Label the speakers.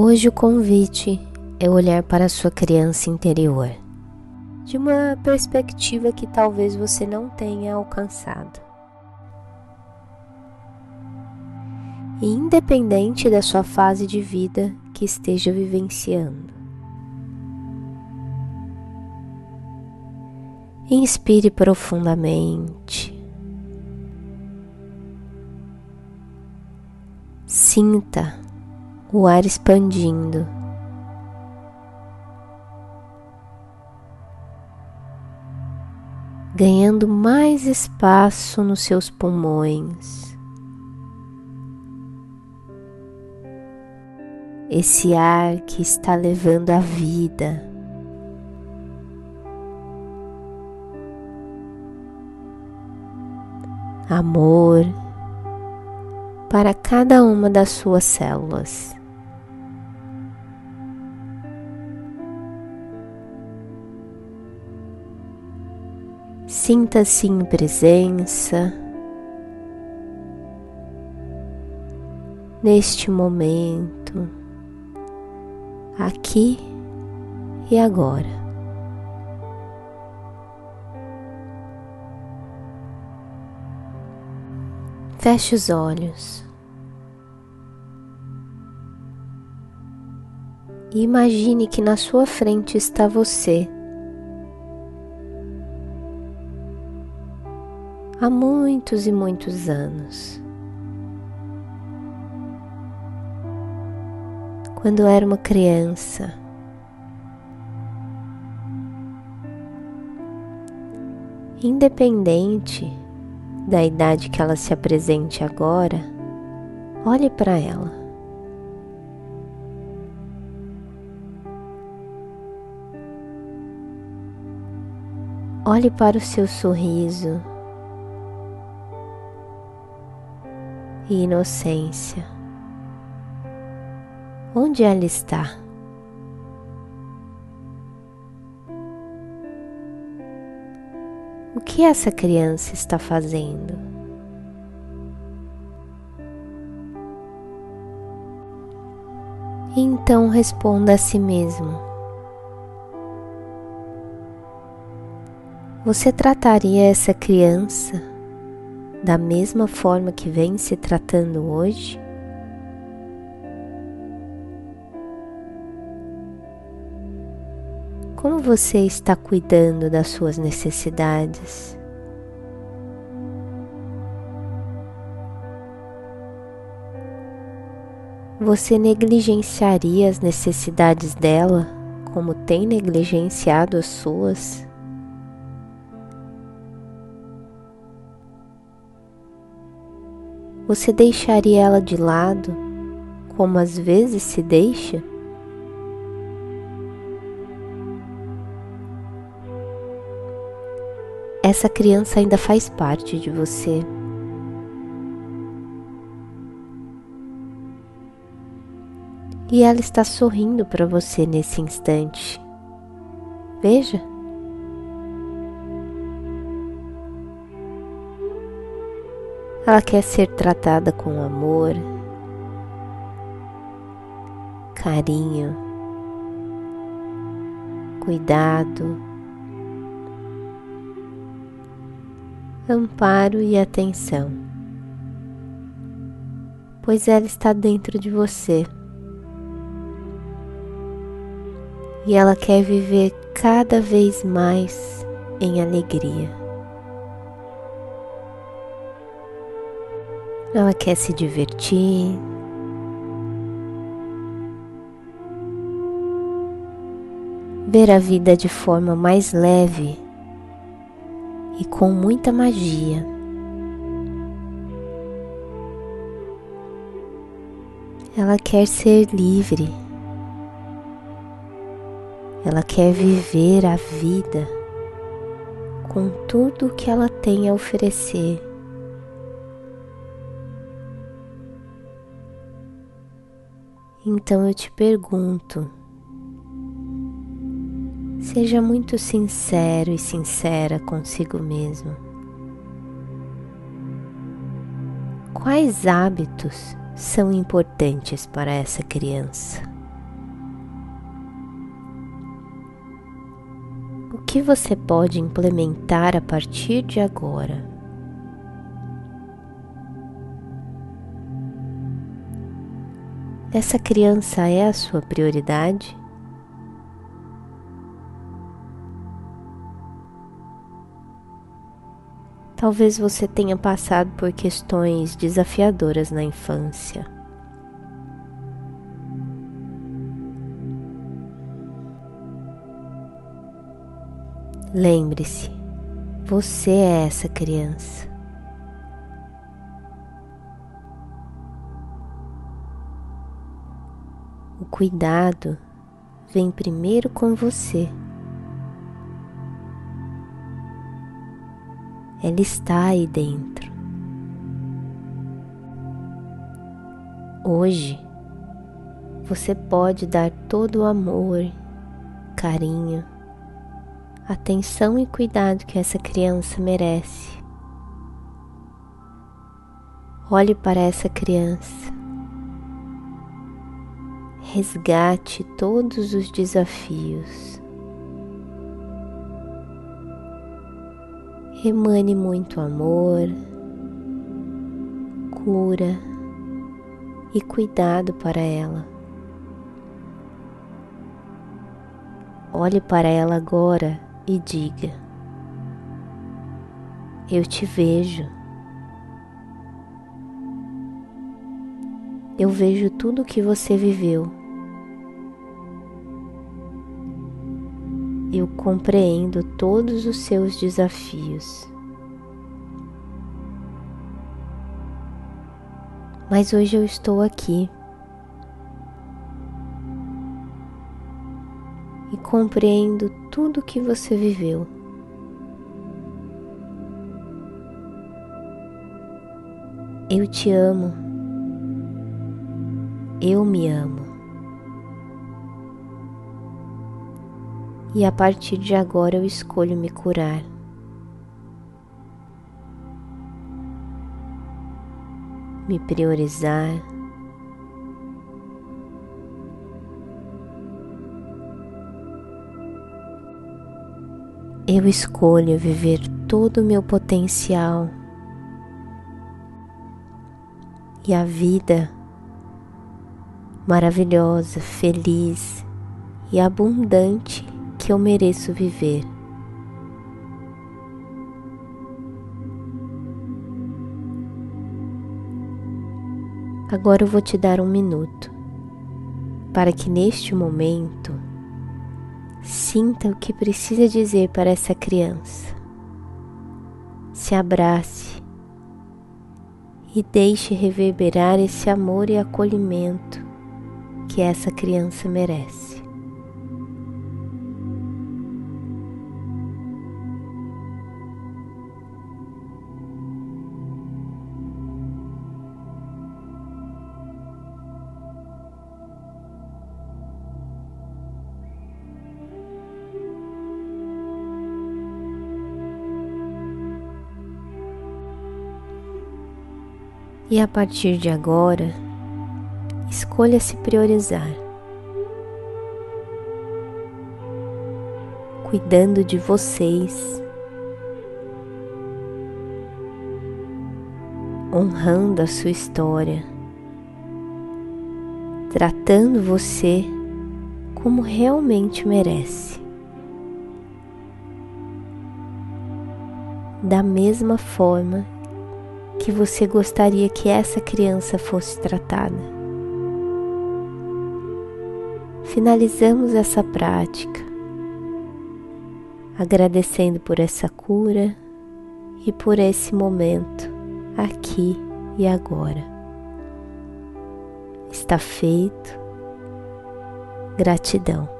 Speaker 1: Hoje o convite é olhar para a sua criança interior de uma perspectiva que talvez você não tenha alcançado. Independente da sua fase de vida que esteja vivenciando. Inspire profundamente. Sinta o ar expandindo. Ganhando mais espaço nos seus pulmões. Esse ar que está levando a vida. Amor para cada uma das suas células. Sinta-se em presença neste momento, aqui e agora. Feche os olhos e imagine que na sua frente está você. há muitos e muitos anos. Quando era uma criança, independente da idade que ela se apresente agora, olhe para ela. Olhe para o seu sorriso. e inocência. Onde ela está? O que essa criança está fazendo? Então responda a si mesmo. Você trataria essa criança da mesma forma que vem se tratando hoje? Como você está cuidando das suas necessidades? Você negligenciaria as necessidades dela como tem negligenciado as suas? Você deixaria ela de lado, como às vezes se deixa? Essa criança ainda faz parte de você. E ela está sorrindo para você nesse instante. Veja. Ela quer ser tratada com amor, carinho, cuidado, amparo e atenção, pois ela está dentro de você e ela quer viver cada vez mais em alegria. Ela quer se divertir. Ver a vida de forma mais leve e com muita magia. Ela quer ser livre. Ela quer viver a vida com tudo o que ela tem a oferecer. Então eu te pergunto, Seja muito sincero e sincera consigo mesmo. Quais hábitos são importantes para essa criança? O que você pode implementar a partir de agora? Essa criança é a sua prioridade? Talvez você tenha passado por questões desafiadoras na infância. Lembre-se, você é essa criança. O cuidado vem primeiro com você. Ela está aí dentro. Hoje você pode dar todo o amor, carinho, atenção e cuidado que essa criança merece. Olhe para essa criança resgate todos os desafios. Emane muito amor, cura e cuidado para ela. Olhe para ela agora e diga: Eu te vejo. Eu vejo tudo o que você viveu. Eu compreendo todos os seus desafios. Mas hoje eu estou aqui e compreendo tudo que você viveu. Eu te amo. Eu me amo. E a partir de agora eu escolho me curar. Me priorizar. Eu escolho viver todo o meu potencial e a vida maravilhosa, feliz e abundante que eu mereço viver. Agora eu vou te dar um minuto para que neste momento sinta o que precisa dizer para essa criança. Se abrace e deixe reverberar esse amor e acolhimento que essa criança merece. E a partir de agora, escolha se priorizar, cuidando de vocês, honrando a sua história, tratando você como realmente merece. Da mesma forma que você gostaria que essa criança fosse tratada. Finalizamos essa prática agradecendo por essa cura e por esse momento aqui e agora. Está feito. Gratidão.